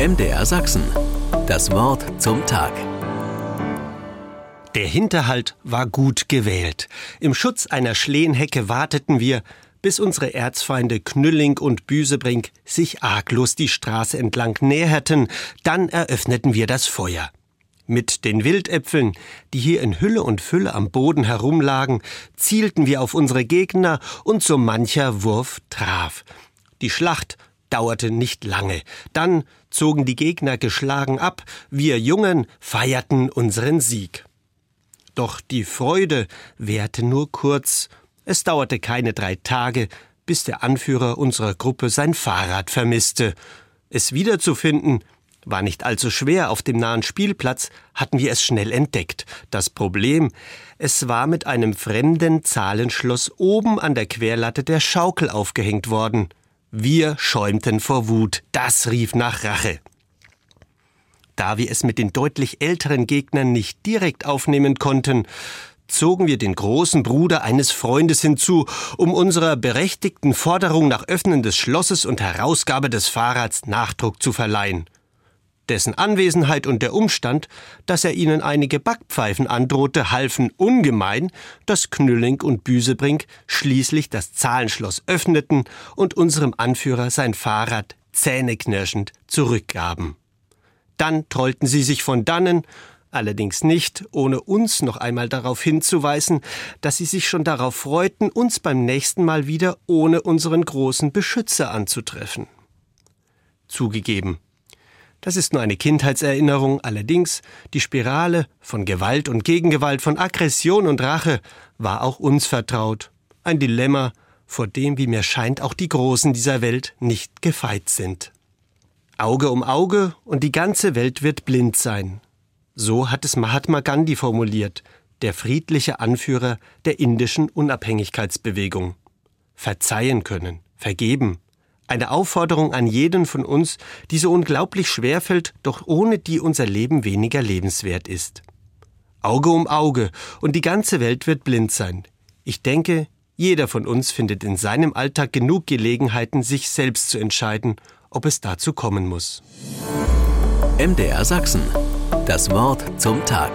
MDR Sachsen. Das Wort zum Tag. Der Hinterhalt war gut gewählt. Im Schutz einer Schlehenhecke warteten wir, bis unsere Erzfeinde Knülling und Büsebrink sich arglos die Straße entlang näherten, dann eröffneten wir das Feuer. Mit den Wildäpfeln, die hier in Hülle und Fülle am Boden herumlagen, zielten wir auf unsere Gegner und so mancher Wurf traf. Die Schlacht dauerte nicht lange. Dann zogen die Gegner geschlagen ab, wir Jungen feierten unseren Sieg. Doch die Freude währte nur kurz. Es dauerte keine drei Tage, bis der Anführer unserer Gruppe sein Fahrrad vermisste. Es wiederzufinden war nicht allzu schwer. Auf dem nahen Spielplatz hatten wir es schnell entdeckt. Das Problem, es war mit einem fremden Zahlenschloss oben an der Querlatte der Schaukel aufgehängt worden. Wir schäumten vor Wut. Das rief nach Rache. Da wir es mit den deutlich älteren Gegnern nicht direkt aufnehmen konnten, zogen wir den großen Bruder eines Freundes hinzu, um unserer berechtigten Forderung nach Öffnen des Schlosses und Herausgabe des Fahrrads Nachdruck zu verleihen dessen Anwesenheit und der Umstand, dass er ihnen einige Backpfeifen androhte, halfen ungemein, dass Knülling und Büsebrink schließlich das Zahlenschloss öffneten und unserem Anführer sein Fahrrad zähneknirschend zurückgaben. Dann trollten sie sich von dannen, allerdings nicht, ohne uns noch einmal darauf hinzuweisen, dass sie sich schon darauf freuten, uns beim nächsten Mal wieder ohne unseren großen Beschützer anzutreffen. Zugegeben, das ist nur eine Kindheitserinnerung, allerdings die Spirale von Gewalt und Gegengewalt, von Aggression und Rache war auch uns vertraut. Ein Dilemma, vor dem, wie mir scheint, auch die Großen dieser Welt nicht gefeit sind. Auge um Auge und die ganze Welt wird blind sein. So hat es Mahatma Gandhi formuliert, der friedliche Anführer der indischen Unabhängigkeitsbewegung. Verzeihen können, vergeben, eine Aufforderung an jeden von uns, die so unglaublich schwer fällt, doch ohne die unser Leben weniger lebenswert ist. Auge um Auge und die ganze Welt wird blind sein. Ich denke, jeder von uns findet in seinem Alltag genug Gelegenheiten, sich selbst zu entscheiden, ob es dazu kommen muss. MDR Sachsen. Das Wort zum Tag.